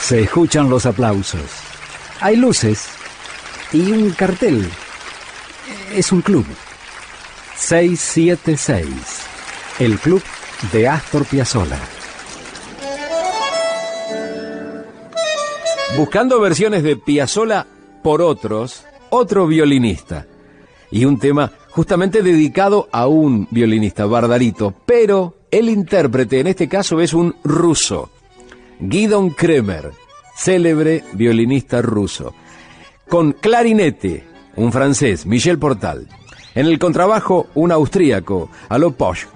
Se escuchan los aplausos. Hay luces y un cartel. Es un club. 676. El club de Astor Piazzolla. Buscando versiones de Piazzolla por otros, otro violinista. Y un tema justamente dedicado a un violinista, Bardarito, pero el intérprete en este caso es un ruso, Guidon Kremer, célebre violinista ruso, con clarinete, un francés, Michel Portal, en el contrabajo, un austríaco, Alo Posch,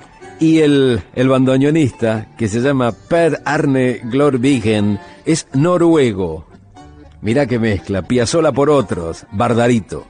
y el, el bandoneonista, que se llama Per Arne Glorvigen, es noruego. Mirá que mezcla, Piazzola por otros, Bardarito.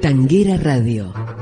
Tanguera Radio.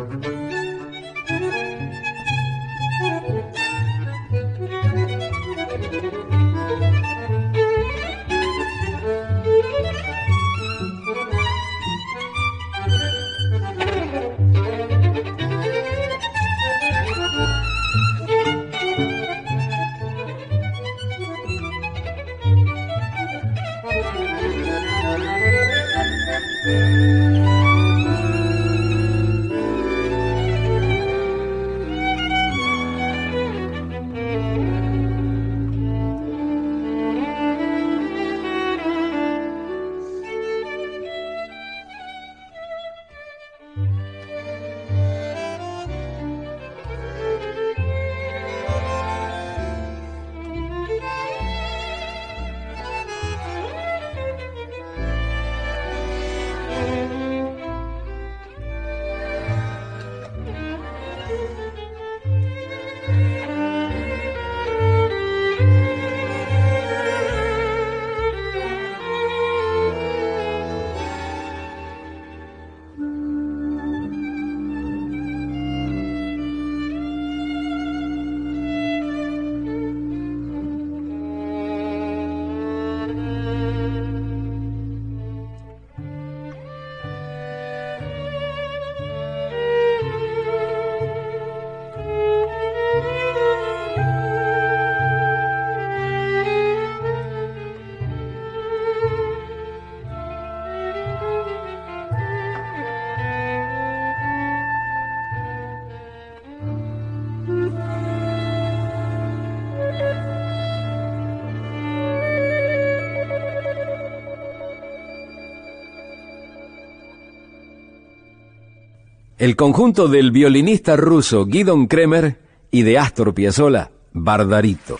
El conjunto del violinista ruso Guidon Kremer y de Astor Piazzolla, Bardarito.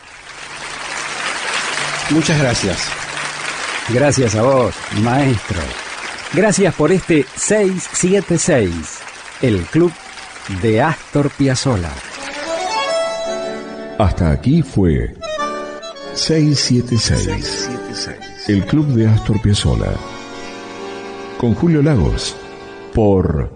Muchas gracias. Gracias a vos, maestro. Gracias por este 676, el club de Astor Piazzolla. Hasta aquí fue 676, el club de Astor Piazzolla. Con Julio Lagos, por